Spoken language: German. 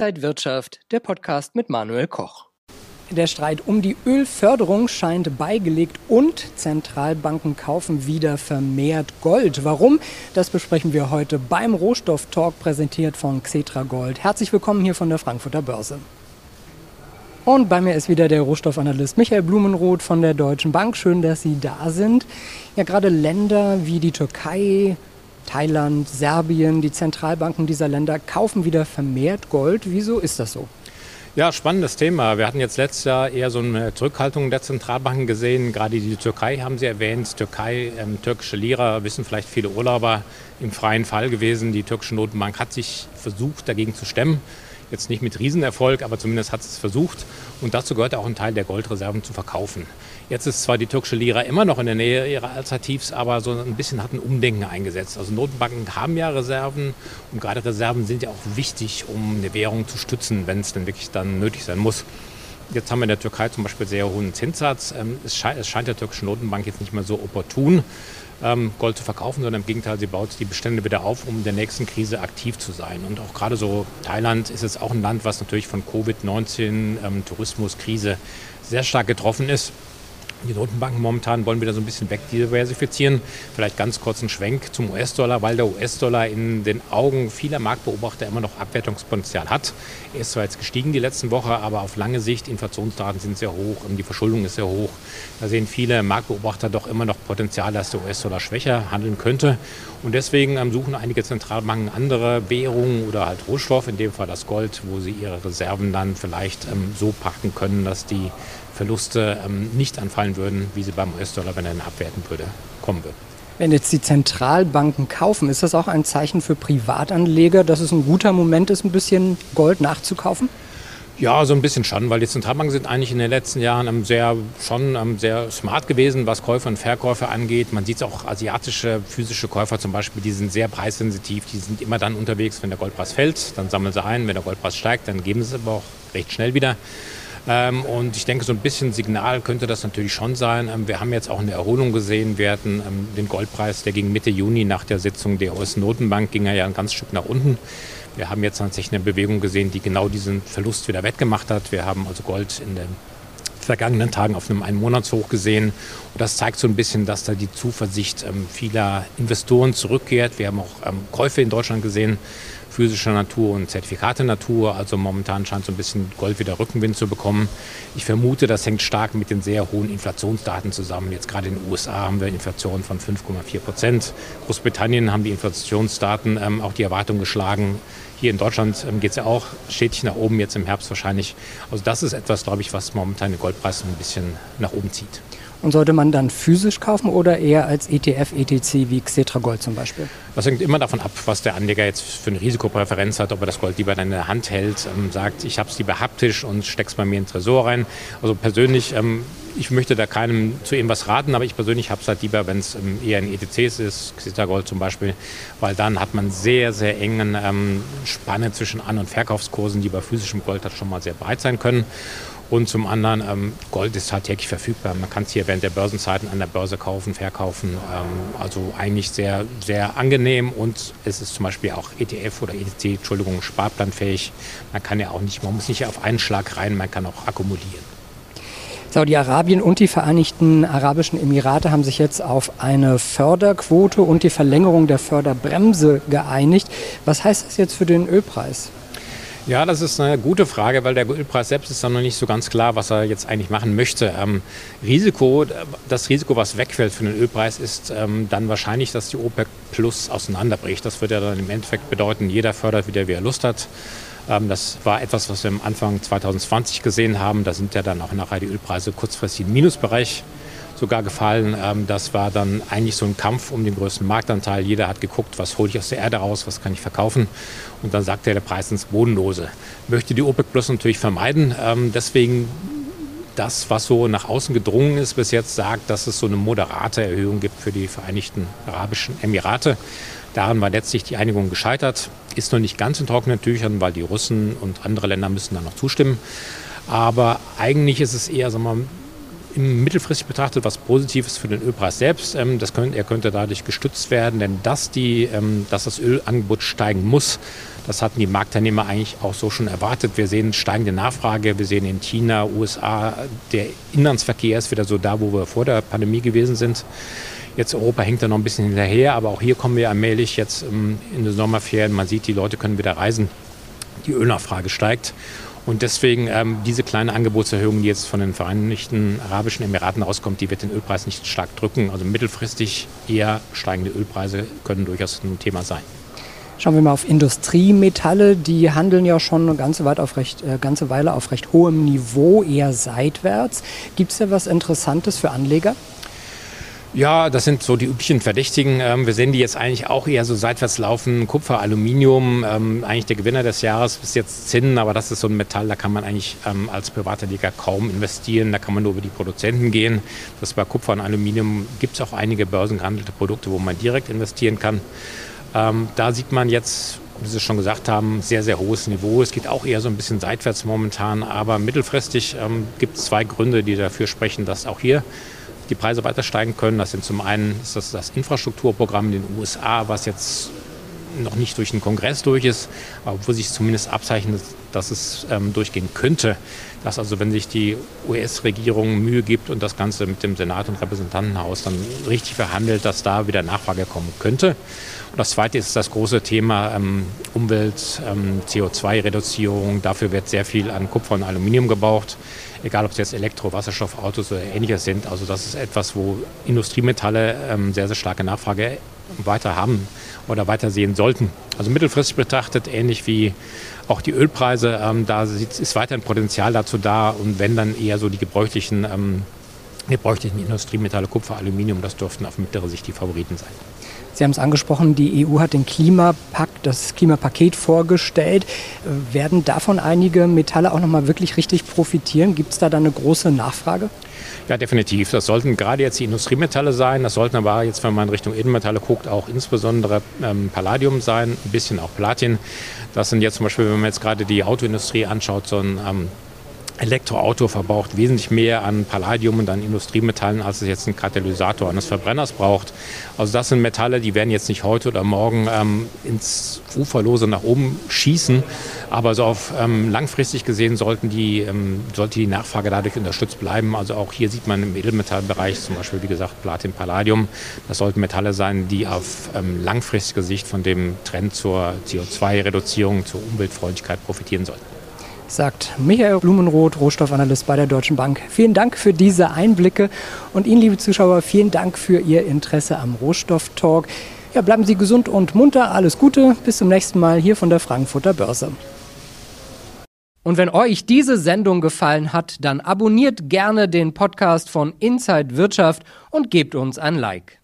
Inside Wirtschaft, der Podcast mit Manuel Koch. Der Streit um die Ölförderung scheint beigelegt und Zentralbanken kaufen wieder vermehrt Gold. Warum? Das besprechen wir heute beim Rohstofftalk, präsentiert von Xetra Gold. Herzlich willkommen hier von der Frankfurter Börse. Und bei mir ist wieder der Rohstoffanalyst Michael Blumenroth von der Deutschen Bank. Schön, dass Sie da sind. Ja, gerade Länder wie die Türkei, Thailand, Serbien, die Zentralbanken dieser Länder kaufen wieder vermehrt Gold. Wieso ist das so? Ja, spannendes Thema. Wir hatten jetzt letztes Jahr eher so eine Zurückhaltung der Zentralbanken gesehen. Gerade die Türkei haben Sie erwähnt. Türkei, ähm, türkische Lira, wissen vielleicht viele Urlauber, im freien Fall gewesen. Die türkische Notenbank hat sich versucht, dagegen zu stemmen. Jetzt nicht mit Riesenerfolg, aber zumindest hat es versucht. Und dazu gehört auch ein Teil der Goldreserven zu verkaufen. Jetzt ist zwar die türkische Lira immer noch in der Nähe ihrer Allzeittiefs, aber so ein bisschen hat ein Umdenken eingesetzt. Also Notenbanken haben ja Reserven und gerade Reserven sind ja auch wichtig, um eine Währung zu stützen, wenn es denn wirklich dann nötig sein muss. Jetzt haben wir in der Türkei zum Beispiel sehr hohen Zinssatz. Ähm, es scheint, es scheint der türkischen Notenbank jetzt nicht mehr so opportun, ähm, Gold zu verkaufen, sondern im Gegenteil, sie baut die Bestände wieder auf, um in der nächsten Krise aktiv zu sein. Und auch gerade so Thailand ist jetzt auch ein Land, was natürlich von Covid-19, ähm, Tourismuskrise sehr stark getroffen ist. Die Notenbanken momentan wollen wieder so ein bisschen wegdiversifizieren. Vielleicht ganz kurz ein Schwenk zum US-Dollar, weil der US-Dollar in den Augen vieler Marktbeobachter immer noch Abwertungspotenzial hat. Er ist zwar jetzt gestiegen die letzten Woche, aber auf lange Sicht, Inflationsdaten sind sehr hoch die Verschuldung ist sehr hoch. Da sehen viele Marktbeobachter doch immer noch Potenzial, dass der US-Dollar schwächer handeln könnte. Und deswegen ähm, suchen einige Zentralbanken andere Währungen oder halt Rohstoff, in dem Fall das Gold, wo sie ihre Reserven dann vielleicht ähm, so packen können, dass die Verluste ähm, nicht anfallen würden, wie sie beim US-Dollar, wenn er abwerten würde, kommen würden. Wenn jetzt die Zentralbanken kaufen, ist das auch ein Zeichen für Privatanleger, dass es ein guter Moment ist, ein bisschen Gold nachzukaufen? Ja, so ein bisschen schon, weil die Zentralbanken sind eigentlich in den letzten Jahren sehr, schon sehr smart gewesen, was Käufer und Verkäufer angeht. Man sieht es auch asiatische physische Käufer zum Beispiel, die sind sehr preissensitiv, die sind immer dann unterwegs, wenn der Goldpreis fällt, dann sammeln sie ein, wenn der Goldpreis steigt, dann geben sie es aber auch recht schnell wieder. Ähm, und ich denke, so ein bisschen Signal könnte das natürlich schon sein. Ähm, wir haben jetzt auch eine Erholung gesehen. Wir hatten ähm, den Goldpreis, der ging Mitte Juni nach der Sitzung der US-Notenbank, ging er ja ein ganz Stück nach unten. Wir haben jetzt tatsächlich eine Bewegung gesehen, die genau diesen Verlust wieder wettgemacht hat. Wir haben also Gold in den vergangenen Tagen auf einem Einmonatshoch gesehen. Und das zeigt so ein bisschen, dass da die Zuversicht vieler Investoren zurückkehrt. Wir haben auch Käufe in Deutschland gesehen physischer Natur und Zertifikate Natur. Also momentan scheint so ein bisschen Gold wieder Rückenwind zu bekommen. Ich vermute, das hängt stark mit den sehr hohen Inflationsdaten zusammen. Jetzt gerade in den USA haben wir Inflation von 5,4 Prozent. Großbritannien haben die Inflationsdaten ähm, auch die Erwartung geschlagen. Hier in Deutschland ähm, geht es ja auch stetig nach oben, jetzt im Herbst wahrscheinlich. Also das ist etwas, glaube ich, was momentan den Goldpreis ein bisschen nach oben zieht. Und sollte man dann physisch kaufen oder eher als ETF, ETC wie Xetra Gold zum Beispiel? Das hängt immer davon ab, was der Anleger jetzt für eine Risikopräferenz hat, ob er das Gold lieber in der Hand hält, ähm, sagt, ich habe es lieber haptisch und stecke es bei mir in den Tresor rein. Also persönlich, ähm, ich möchte da keinem zu irgendwas raten, aber ich persönlich habe es halt lieber, wenn es ähm, eher in ETCs ist, Xetra Gold zum Beispiel, weil dann hat man sehr, sehr engen ähm, Spanne zwischen An- und Verkaufskursen, die bei physischem Gold halt schon mal sehr breit sein können. Und zum anderen, ähm, Gold ist halt täglich verfügbar. Man kann es hier während der Börsenzeiten an der Börse kaufen, verkaufen. Ähm, also eigentlich sehr, sehr angenehm und es ist zum Beispiel auch ETF oder ETC, Entschuldigung, sparplanfähig. Man kann ja auch nicht, man muss nicht auf einen Schlag rein, man kann auch akkumulieren. Saudi-Arabien und die Vereinigten Arabischen Emirate haben sich jetzt auf eine Förderquote und die Verlängerung der Förderbremse geeinigt. Was heißt das jetzt für den Ölpreis? Ja, das ist eine gute Frage, weil der Ölpreis selbst ist dann noch nicht so ganz klar, was er jetzt eigentlich machen möchte. Ähm, Risiko, das Risiko, was wegfällt für den Ölpreis, ist ähm, dann wahrscheinlich, dass die OPEC Plus auseinanderbricht. Das würde ja dann im Endeffekt bedeuten, jeder fördert wieder, wie er Lust hat. Ähm, das war etwas, was wir am Anfang 2020 gesehen haben. Da sind ja dann auch nachher die Ölpreise kurzfristig im Minusbereich sogar gefallen. Ähm, das war dann eigentlich so ein Kampf um den größten Marktanteil. Jeder hat geguckt, was hole ich aus der Erde raus, was kann ich verkaufen. Und dann sagte der Preis ins Bodenlose. Möchte die OPEC Plus natürlich vermeiden. Ähm, deswegen das, was so nach außen gedrungen ist, bis jetzt sagt, dass es so eine moderate Erhöhung gibt für die Vereinigten Arabischen Emirate. Daran war letztlich die Einigung gescheitert. Ist noch nicht ganz in trockenen Tüchern, weil die Russen und andere Länder müssen dann noch zustimmen. Aber eigentlich ist es eher, sagen wir mal, mittelfristig betrachtet was Positives für den Ölpreis selbst. Ähm, das könnte, er könnte dadurch gestützt werden, denn dass, die, ähm, dass das Ölangebot steigen muss, Das hatten die Marktteilnehmer eigentlich auch so schon erwartet. Wir sehen steigende Nachfrage. Wir sehen in China, USA, der Inlandsverkehr ist wieder so da, wo wir vor der Pandemie gewesen sind. Jetzt Europa hängt da noch ein bisschen hinterher, aber auch hier kommen wir allmählich jetzt ähm, in den Sommerferien. Man sieht, die Leute können wieder reisen. Die Ölnachfrage steigt. Und deswegen ähm, diese kleine Angebotserhöhung, die jetzt von den Vereinigten Arabischen Emiraten rauskommt, die wird den Ölpreis nicht stark drücken. Also mittelfristig eher steigende Ölpreise können durchaus ein Thema sein. Schauen wir mal auf Industriemetalle. Die handeln ja schon eine ganze, Weile auf recht, äh, ganze Weile auf recht hohem Niveau, eher seitwärts. Gibt es da was Interessantes für Anleger? Ja, das sind so die üblichen Verdächtigen. Ähm, wir sehen die jetzt eigentlich auch eher so seitwärts laufen. Kupfer, Aluminium, ähm, eigentlich der Gewinner des Jahres bis jetzt Zinn, aber das ist so ein Metall, da kann man eigentlich ähm, als privater Liga kaum investieren. Da kann man nur über die Produzenten gehen. Das bei Kupfer und Aluminium gibt es auch einige börsengehandelte Produkte, wo man direkt investieren kann. da sieht man jetzt wie Sie schon gesagt haben, sehr, sehr hohes Niveau. Es geht auch eher so ein bisschen seitwärts momentan, aber mittelfristig ähm, gibt es zwei Gründe, die dafür sprechen, dass auch hier die Preise weiter steigen können. Das sind zum einen das, das Infrastrukturprogramm in den USA, was jetzt noch nicht durch den Kongress durch ist, wo sich zumindest abzeichnet, dass es ähm, durchgehen könnte. Dass also, wenn sich die US-Regierung Mühe gibt und das Ganze mit dem Senat und Repräsentantenhaus dann richtig verhandelt, dass da wieder Nachfrage kommen könnte. Und das Zweite ist das große Thema ähm, Umwelt, ähm, CO2-Reduzierung. Dafür wird sehr viel an Kupfer und Aluminium gebraucht, egal ob es jetzt Elektro-, Wasserstoffautos oder ähnliches sind. Also das ist etwas, wo Industriemetalle ähm, sehr, sehr starke Nachfrage weiter haben oder weiter sehen sollten. Also mittelfristig betrachtet, ähnlich wie auch die Ölpreise, ähm, da ist weiterhin Potenzial dazu da und wenn dann eher so die gebräuchlichen, ähm, gebräuchlichen Industriemetalle, Kupfer, Aluminium, das dürften auf mittlere Sicht die Favoriten sein. Sie haben es angesprochen, die EU hat den Klimapakt, das Klimapaket vorgestellt. Werden davon einige Metalle auch nochmal wirklich richtig profitieren? Gibt es da dann eine große Nachfrage? Ja, definitiv. Das sollten gerade jetzt die Industriemetalle sein. Das sollten aber jetzt, wenn man Richtung Edelmetalle guckt, auch insbesondere ähm, Palladium sein, ein bisschen auch Platin. Das sind jetzt zum Beispiel, wenn man jetzt gerade die Autoindustrie anschaut, so ein ähm, Elektroauto verbraucht wesentlich mehr an Palladium und an Industriemetallen, als es jetzt ein Katalysator eines Verbrenners braucht. Also das sind Metalle, die werden jetzt nicht heute oder morgen ähm, ins Uferlose nach oben schießen, aber so auf ähm, langfristig gesehen sollten die, ähm, sollte die Nachfrage dadurch unterstützt bleiben. Also auch hier sieht man im Edelmetallbereich zum Beispiel, wie gesagt, Platin, Palladium. Das sollten Metalle sein, die auf ähm, langfristige Sicht von dem Trend zur CO2-Reduzierung, zur Umweltfreundlichkeit profitieren sollten sagt Michael Blumenroth, Rohstoffanalyst bei der Deutschen Bank. Vielen Dank für diese Einblicke und Ihnen, liebe Zuschauer, vielen Dank für Ihr Interesse am Rohstofftalk. Ja, bleiben Sie gesund und munter. Alles Gute. Bis zum nächsten Mal hier von der Frankfurter Börse. Und wenn euch diese Sendung gefallen hat, dann abonniert gerne den Podcast von Inside Wirtschaft und gebt uns ein Like.